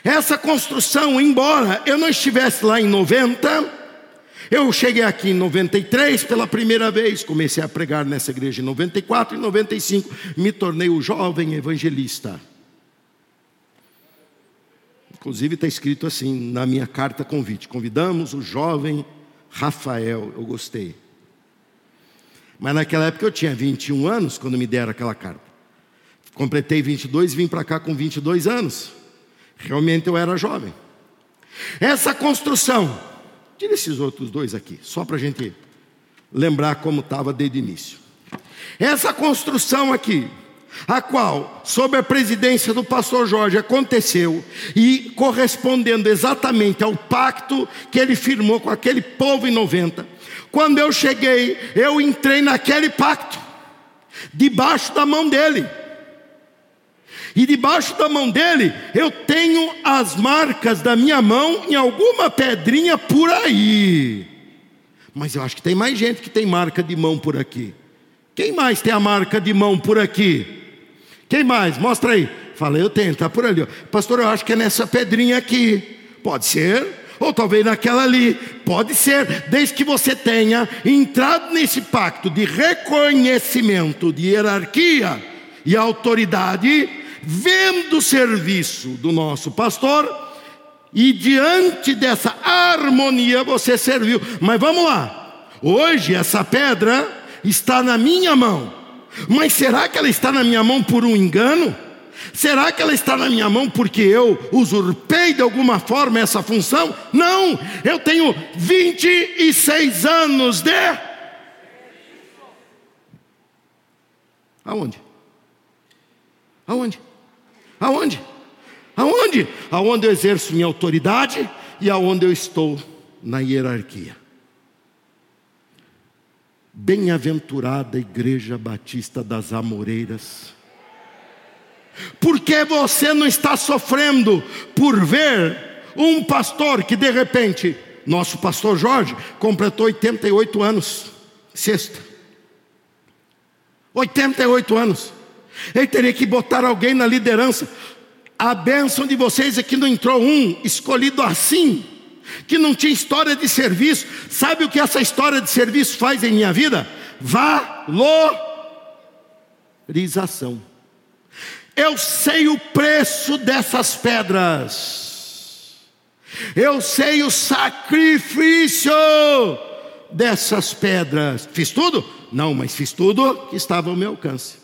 Essa construção, embora eu não estivesse lá em 90, eu cheguei aqui em 93 pela primeira vez, comecei a pregar nessa igreja em 94 e 95 me tornei o jovem evangelista. Inclusive está escrito assim na minha carta convite: convidamos o jovem Rafael. Eu gostei. Mas naquela época eu tinha 21 anos quando me deram aquela carta. Completei 22 e vim para cá com 22 anos. Realmente eu era jovem. Essa construção, tira esses outros dois aqui, só para a gente lembrar como estava desde o início. Essa construção aqui, a qual, sob a presidência do pastor Jorge, aconteceu e correspondendo exatamente ao pacto que ele firmou com aquele povo em 90. Quando eu cheguei, eu entrei naquele pacto, debaixo da mão dele. E debaixo da mão dele eu tenho as marcas da minha mão em alguma pedrinha por aí. Mas eu acho que tem mais gente que tem marca de mão por aqui. Quem mais tem a marca de mão por aqui? Quem mais? Mostra aí. Falei, eu tenho, está por ali. Pastor, eu acho que é nessa pedrinha aqui. Pode ser. Ou talvez naquela ali. Pode ser. Desde que você tenha entrado nesse pacto de reconhecimento, de hierarquia e autoridade vendo o serviço do nosso pastor, e diante dessa harmonia você serviu. Mas vamos lá, hoje essa pedra está na minha mão, mas será que ela está na minha mão por um engano? Será que ela está na minha mão porque eu usurpei de alguma forma essa função? Não, eu tenho 26 anos de. Aonde? Aonde? Aonde? Aonde? Aonde eu exerço minha autoridade e aonde eu estou na hierarquia. Bem-aventurada Igreja Batista das Amoreiras. Por que você não está sofrendo por ver um pastor que de repente, nosso pastor Jorge, completou 88 anos, sexta. 88 anos. Ele teria que botar alguém na liderança. A bênção de vocês é que não entrou um escolhido assim, que não tinha história de serviço. Sabe o que essa história de serviço faz em minha vida? Valorização. Eu sei o preço dessas pedras. Eu sei o sacrifício dessas pedras. Fiz tudo? Não, mas fiz tudo que estava ao meu alcance.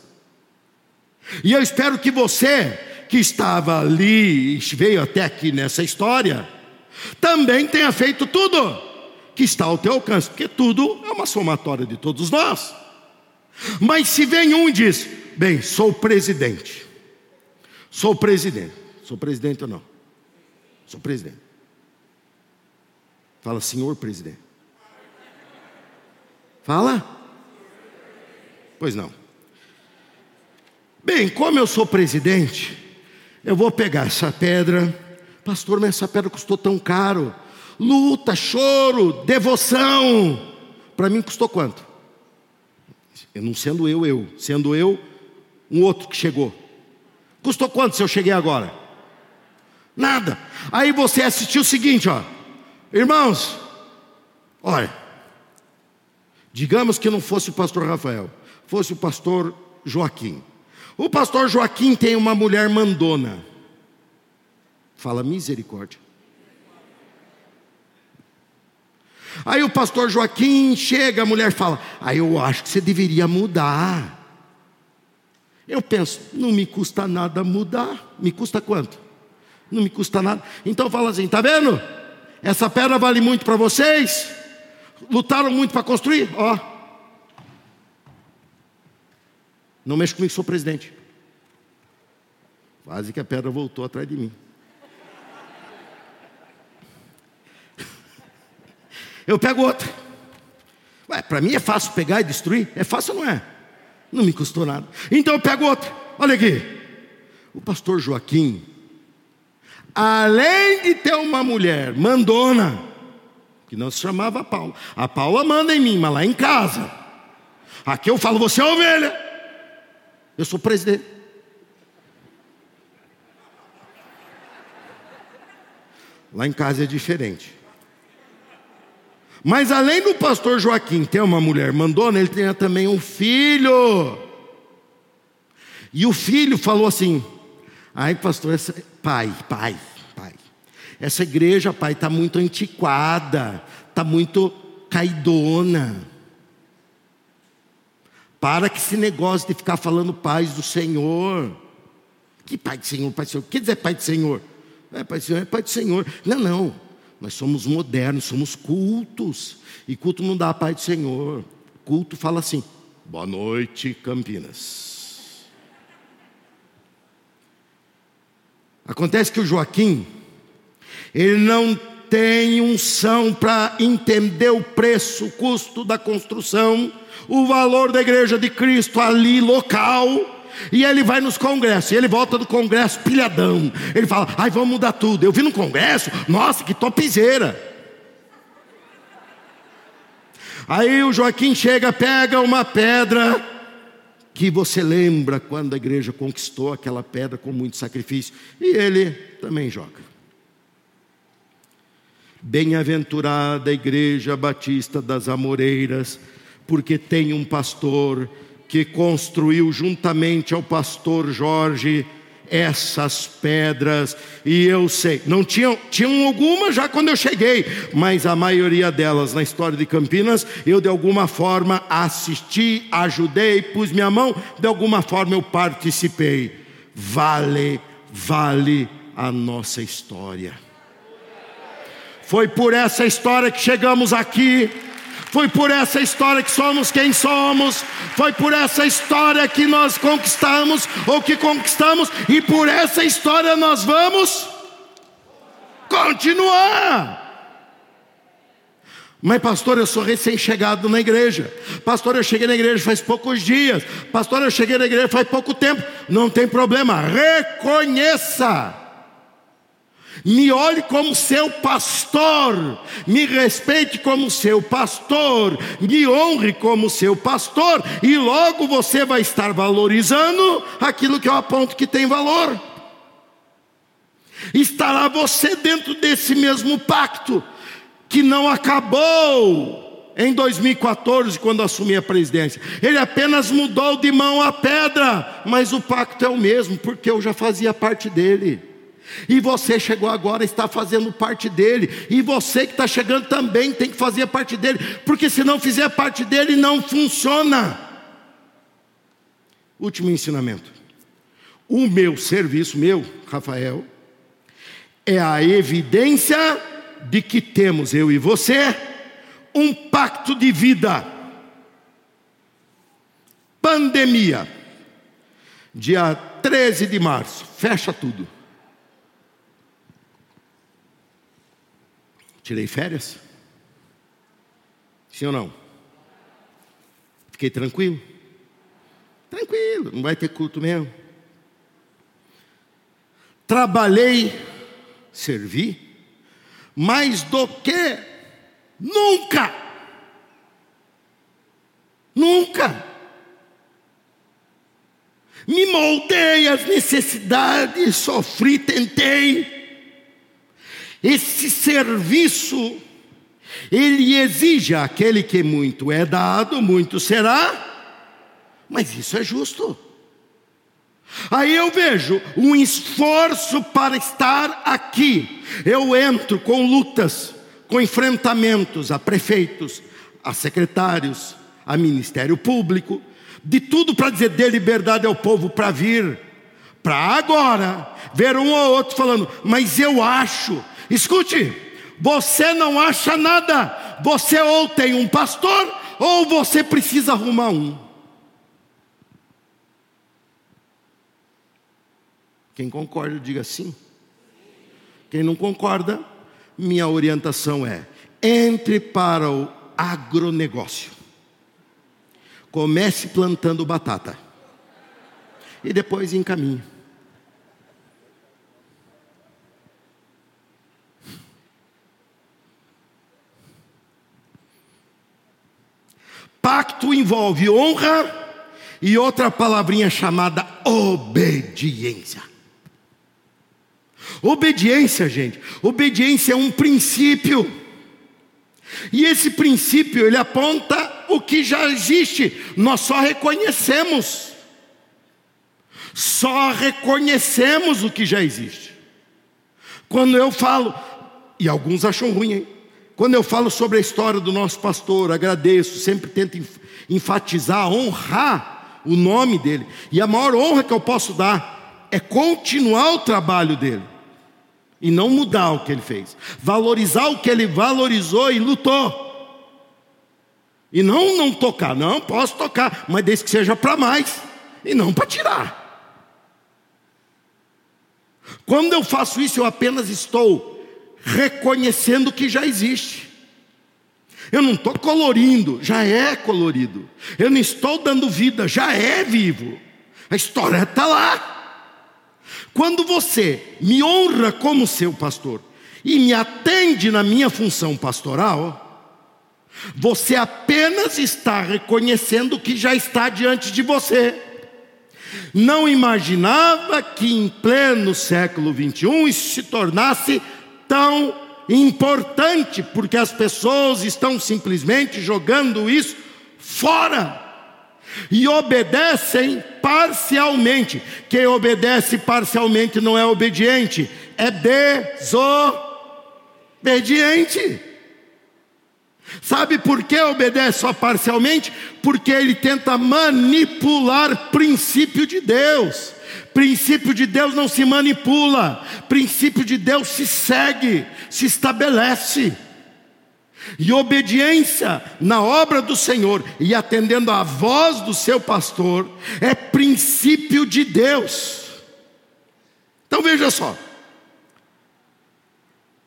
E eu espero que você, que estava ali veio até aqui nessa história, também tenha feito tudo que está ao teu alcance, porque tudo é uma somatória de todos nós. Mas se vem um e diz: Bem, sou presidente, sou presidente, sou presidente ou não? Sou presidente. Fala, senhor presidente. Fala? Pois não. Bem, como eu sou presidente, eu vou pegar essa pedra. Pastor, mas essa pedra custou tão caro. Luta, choro, devoção. Para mim custou quanto? Eu não sendo eu, eu. Sendo eu, um outro que chegou. Custou quanto se eu cheguei agora? Nada. Aí você assistiu o seguinte, ó. Irmãos, olha, Digamos que não fosse o pastor Rafael, fosse o pastor Joaquim. O pastor Joaquim tem uma mulher mandona. Fala misericórdia. Aí o pastor Joaquim chega, a mulher fala: Aí ah, eu acho que você deveria mudar. Eu penso, não me custa nada mudar. Me custa quanto? Não me custa nada. Então fala assim: tá vendo? Essa pedra vale muito para vocês lutaram muito para construir? Ó. Não mexe comigo, sou presidente. Quase que a pedra voltou atrás de mim. Eu pego outra. Ué, para mim é fácil pegar e destruir? É fácil ou não é? Não me custou nada. Então eu pego outra. Olha aqui. O pastor Joaquim, além de ter uma mulher mandona, que não se chamava Paula. A Paula manda em mim, mas lá em casa. Aqui eu falo, você é ovelha. Eu sou presidente. Lá em casa é diferente. Mas além do pastor Joaquim ter uma mulher mandona, ele tinha também um filho. E o filho falou assim: ai, pastor, essa... pai, pai, essa igreja, pai, está muito antiquada, está muito caidona. Para que esse negócio de ficar falando paz do Senhor. Que pai do Senhor, pai do Senhor? O que dizer pai do Senhor? É, pai do Senhor, é pai do Senhor. Não, não. Nós somos modernos, somos cultos. E culto não dá pai do Senhor. Culto fala assim: boa noite, Campinas. Acontece que o Joaquim, ele não tem unção para entender o preço, o custo da construção, o valor da igreja de Cristo ali local. E ele vai nos congressos, e ele volta do congresso pilhadão. Ele fala: ai, vamos mudar tudo. Eu vi no congresso, nossa, que topzeira. Aí o Joaquim chega, pega uma pedra, que você lembra quando a igreja conquistou aquela pedra com muito sacrifício, e ele também joga. Bem-aventurada a Igreja Batista das Amoreiras, porque tem um pastor que construiu juntamente ao pastor Jorge essas pedras, e eu sei, não tinham, tinham algumas já quando eu cheguei, mas a maioria delas na história de Campinas, eu de alguma forma assisti, ajudei, pus minha mão, de alguma forma eu participei. Vale, vale a nossa história. Foi por essa história que chegamos aqui. Foi por essa história que somos quem somos. Foi por essa história que nós conquistamos ou que conquistamos. E por essa história nós vamos continuar. Mas, pastor, eu sou recém-chegado na igreja. Pastor, eu cheguei na igreja faz poucos dias. Pastor, eu cheguei na igreja faz pouco tempo. Não tem problema. Reconheça me olhe como seu pastor, me respeite como seu pastor, me honre como seu pastor, e logo você vai estar valorizando aquilo que eu aponto que tem valor. Estará você dentro desse mesmo pacto que não acabou em 2014, quando assumi a presidência. Ele apenas mudou de mão a pedra, mas o pacto é o mesmo, porque eu já fazia parte dele. E você chegou agora, está fazendo parte dele. E você que está chegando também tem que fazer parte dele, porque se não fizer parte dele, não funciona. Último ensinamento. O meu serviço, meu, Rafael, é a evidência de que temos, eu e você, um pacto de vida. Pandemia. Dia 13 de março, fecha tudo. Tirei férias? Sim ou não? Fiquei tranquilo? Tranquilo, não vai ter culto mesmo. Trabalhei, servi, mais do que nunca. Nunca. Me moldei às necessidades, sofri, tentei. Esse serviço, ele exige aquele que muito é dado, muito será, mas isso é justo. Aí eu vejo um esforço para estar aqui. Eu entro com lutas, com enfrentamentos a prefeitos, a secretários, a Ministério Público, de tudo para dizer dê liberdade ao povo para vir, para agora ver um ou outro falando, mas eu acho, Escute, você não acha nada, você ou tem um pastor, ou você precisa arrumar um. Quem concorda, diga sim. Quem não concorda, minha orientação é: entre para o agronegócio. Comece plantando batata. E depois encaminhe. Pacto envolve honra e outra palavrinha chamada obediência. Obediência, gente, obediência é um princípio. E esse princípio ele aponta o que já existe, nós só reconhecemos. Só reconhecemos o que já existe. Quando eu falo, e alguns acham ruim, hein? Quando eu falo sobre a história do nosso pastor, agradeço, sempre tento enfatizar, honrar o nome dele. E a maior honra que eu posso dar é continuar o trabalho dele e não mudar o que ele fez. Valorizar o que ele valorizou e lutou. E não não tocar, não posso tocar, mas desde que seja para mais e não para tirar. Quando eu faço isso, eu apenas estou reconhecendo que já existe. Eu não estou colorindo, já é colorido. Eu não estou dando vida, já é vivo. A história está lá. Quando você me honra como seu pastor e me atende na minha função pastoral, você apenas está reconhecendo que já está diante de você. Não imaginava que em pleno século 21 isso se tornasse tão importante, porque as pessoas estão simplesmente jogando isso fora e obedecem parcialmente. Quem obedece parcialmente não é obediente, é desobediente. Sabe por que obedece só parcialmente? Porque ele tenta manipular princípio de Deus. Princípio de Deus não se manipula, princípio de Deus se segue, se estabelece. E obediência na obra do Senhor e atendendo à voz do seu pastor é princípio de Deus. Então veja só.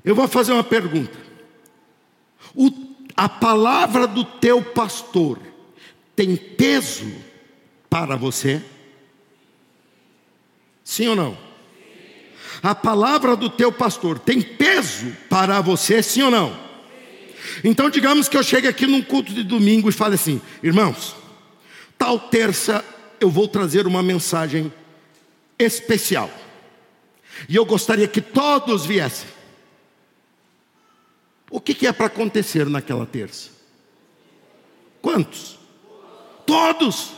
Eu vou fazer uma pergunta. O, a palavra do teu pastor tem peso para você? Sim ou não? A palavra do teu pastor tem peso para você, sim ou não? Então, digamos que eu chegue aqui num culto de domingo e fale assim: irmãos, tal terça eu vou trazer uma mensagem especial. E eu gostaria que todos viessem. O que, que é para acontecer naquela terça? Quantos? Todos.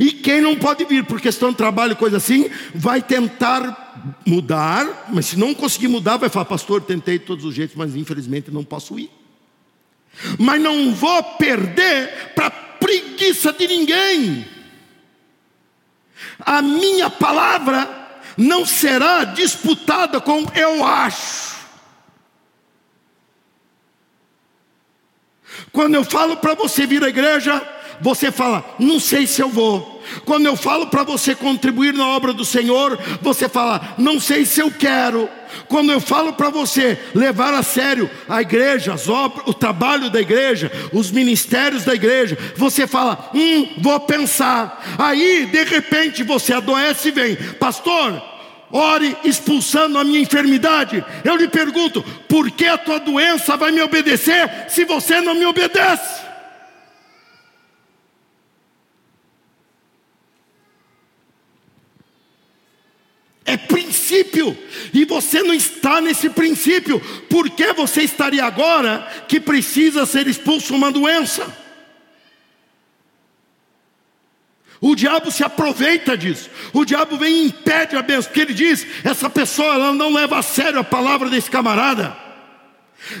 E quem não pode vir por questão de trabalho, coisa assim, vai tentar mudar, mas se não conseguir mudar, vai falar, pastor, tentei de todos os jeitos, mas infelizmente não posso ir. Mas não vou perder para preguiça de ninguém. A minha palavra não será disputada com eu acho. Quando eu falo para você vir à igreja, você fala, não sei se eu vou. Quando eu falo para você contribuir na obra do Senhor, você fala, não sei se eu quero. Quando eu falo para você levar a sério a igreja, obras, o trabalho da igreja, os ministérios da igreja, você fala, hum, vou pensar. Aí, de repente, você adoece e vem, pastor, ore expulsando a minha enfermidade. Eu lhe pergunto, por que a tua doença vai me obedecer se você não me obedece? É princípio, e você não está nesse princípio, por que você estaria agora que precisa ser expulso uma doença? O diabo se aproveita disso. O diabo vem e impede a bênção, porque ele diz: essa pessoa ela não leva a sério a palavra desse camarada.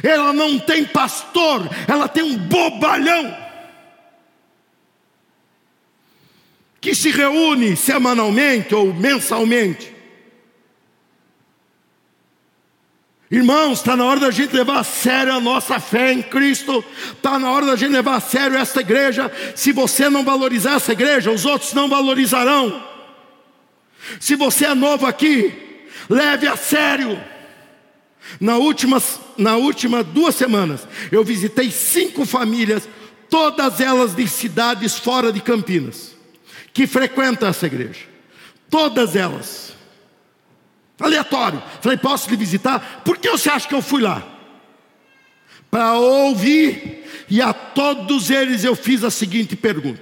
Ela não tem pastor, ela tem um bobalhão que se reúne semanalmente ou mensalmente Irmãos, está na hora da gente levar a sério a nossa fé em Cristo, está na hora da gente levar a sério esta igreja. Se você não valorizar essa igreja, os outros não valorizarão. Se você é novo aqui, leve a sério. Na última, na última duas semanas, eu visitei cinco famílias, todas elas de cidades fora de Campinas, que frequentam essa igreja. Todas elas. Aleatório. Falei, posso lhe visitar? Por que você acha que eu fui lá? Para ouvir, e a todos eles eu fiz a seguinte pergunta: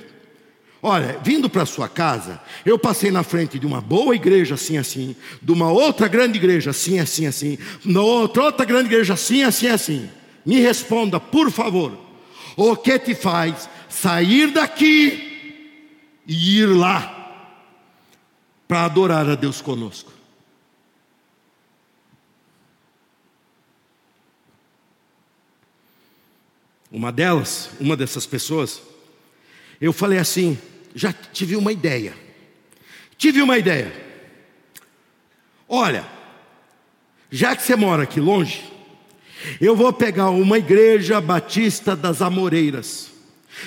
Olha, vindo para sua casa, eu passei na frente de uma boa igreja assim, assim, de uma outra grande igreja assim, assim, assim, de outra, outra grande igreja assim, assim, assim. Me responda, por favor, o que te faz sair daqui e ir lá para adorar a Deus conosco? Uma delas, uma dessas pessoas, eu falei assim: já tive uma ideia. Tive uma ideia. Olha, já que você mora aqui longe, eu vou pegar uma igreja batista das Amoreiras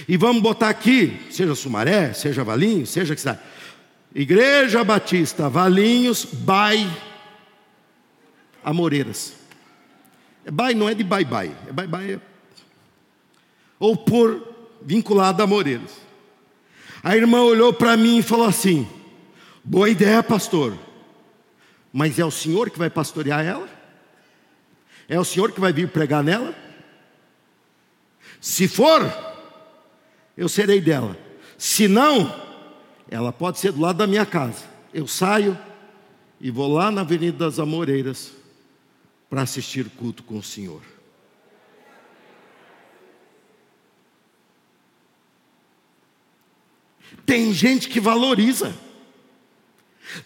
e vamos botar aqui, seja Sumaré, seja Valinhos, seja que seja. Igreja Batista Valinhos, Bai Amoreiras. É bai não é de bye bye, é bye bye é ou por vinculado a Moreiros. A irmã olhou para mim e falou assim: Boa ideia, pastor. Mas é o senhor que vai pastorear ela? É o senhor que vai vir pregar nela? Se for, eu serei dela. Se não, ela pode ser do lado da minha casa. Eu saio e vou lá na Avenida das Amoreiras para assistir culto com o Senhor. Tem gente que valoriza.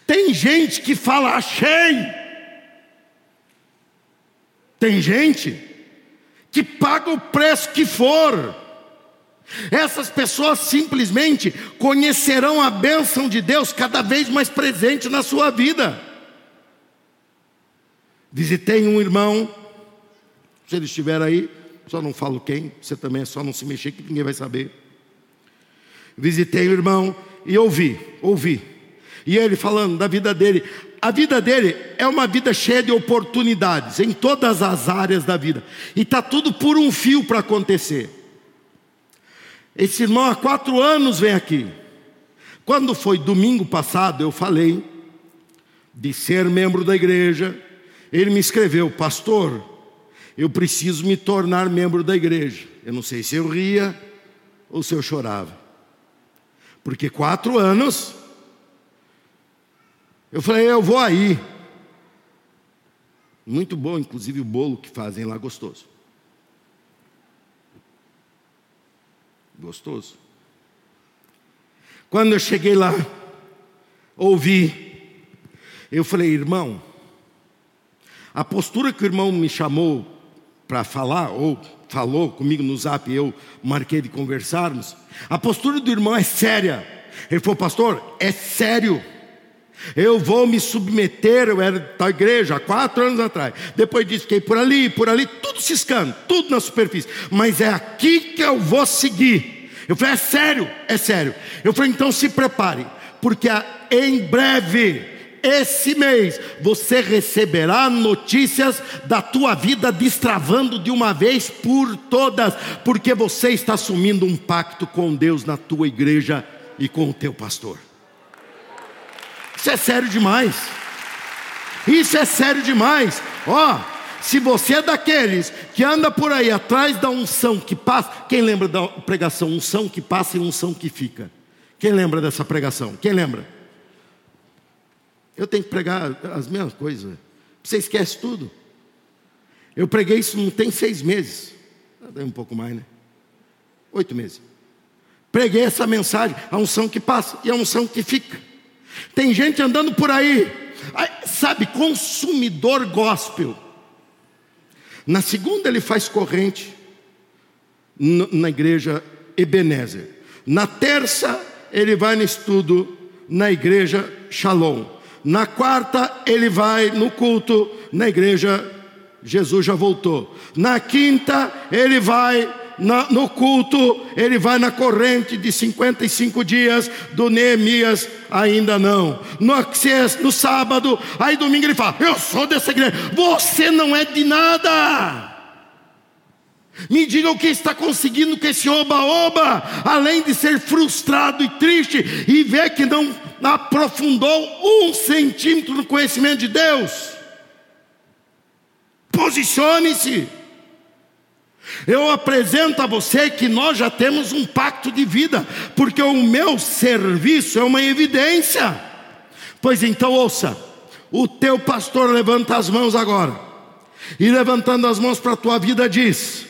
Tem gente que fala, achei. Tem gente que paga o preço que for. Essas pessoas simplesmente conhecerão a bênção de Deus cada vez mais presente na sua vida. Visitei um irmão, se ele estiver aí, só não falo quem, você também é só não se mexer que ninguém vai saber visitei o irmão e ouvi, ouvi. E ele falando da vida dele. A vida dele é uma vida cheia de oportunidades em todas as áreas da vida. E está tudo por um fio para acontecer. Esse irmão há quatro anos vem aqui. Quando foi domingo passado, eu falei de ser membro da igreja. Ele me escreveu, pastor, eu preciso me tornar membro da igreja. Eu não sei se eu ria ou se eu chorava. Porque quatro anos, eu falei, eu vou aí. Muito bom, inclusive o bolo que fazem lá gostoso. Gostoso. Quando eu cheguei lá, ouvi, eu falei, irmão, a postura que o irmão me chamou para falar, ou falou comigo no zap, eu marquei de conversarmos, a postura do irmão é séria. Ele falou, pastor, é sério. Eu vou me submeter, eu era da igreja há quatro anos atrás. Depois disso, fiquei por ali, por ali, tudo ciscando, tudo na superfície. Mas é aqui que eu vou seguir. Eu falei, é sério, é sério. Eu falei, então se prepare, porque em breve, esse mês, você receberá notícias da tua vida destravando de uma vez por todas, porque você está assumindo um pacto com Deus na tua igreja e com o teu pastor. Isso é sério demais. Isso é sério demais. Ó, oh, se você é daqueles que anda por aí atrás da unção que passa, quem lembra da pregação unção que passa e unção que fica? Quem lembra dessa pregação? Quem lembra? Eu tenho que pregar as mesmas coisas. Você esquece tudo. Eu preguei isso não tem seis meses. Um pouco mais, né? Oito meses. Preguei essa mensagem, a unção que passa e a unção que fica. Tem gente andando por aí, sabe, consumidor gospel. Na segunda ele faz corrente na igreja Ebenezer. Na terça ele vai no estudo na igreja Shalom. Na quarta ele vai no culto na igreja Jesus já voltou. Na quinta ele vai na, no culto, ele vai na corrente de 55 dias do Neemias, ainda não. No, no sábado, aí domingo ele fala: Eu sou dessa igreja, você não é de nada. Me diga o que está conseguindo com esse oba-oba, além de ser frustrado e triste e ver que não aprofundou um centímetro no conhecimento de Deus. Posicione-se. Eu apresento a você que nós já temos um pacto de vida, porque o meu serviço é uma evidência. Pois então, ouça: o teu pastor levanta as mãos agora, e levantando as mãos para a tua vida, diz: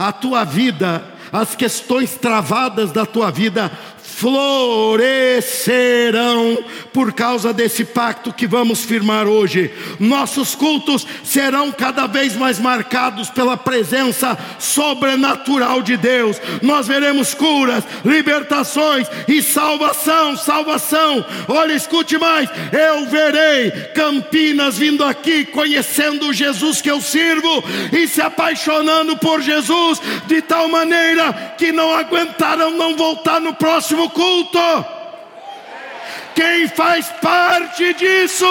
a tua vida, as questões travadas da tua vida florescerão por causa desse pacto que vamos firmar hoje. Nossos cultos serão cada vez mais marcados pela presença sobrenatural de Deus. Nós veremos curas, libertações e salvação, salvação. Olha, escute mais, eu verei Campinas vindo aqui conhecendo o Jesus que eu sirvo e se apaixonando por Jesus de tal maneira que não aguentaram não voltar no próximo culto. Quem faz parte disso?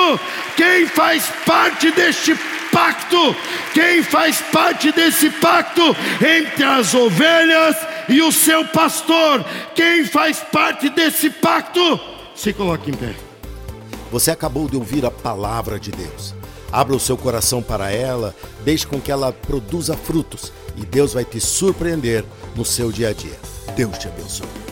Quem faz parte deste pacto? Quem faz parte desse pacto entre as ovelhas e o seu pastor? Quem faz parte desse pacto? Se coloque em pé. Você acabou de ouvir a palavra de Deus. Abra o seu coração para ela, deixe com que ela produza frutos e Deus vai te surpreender no seu dia a dia. Deus te abençoe.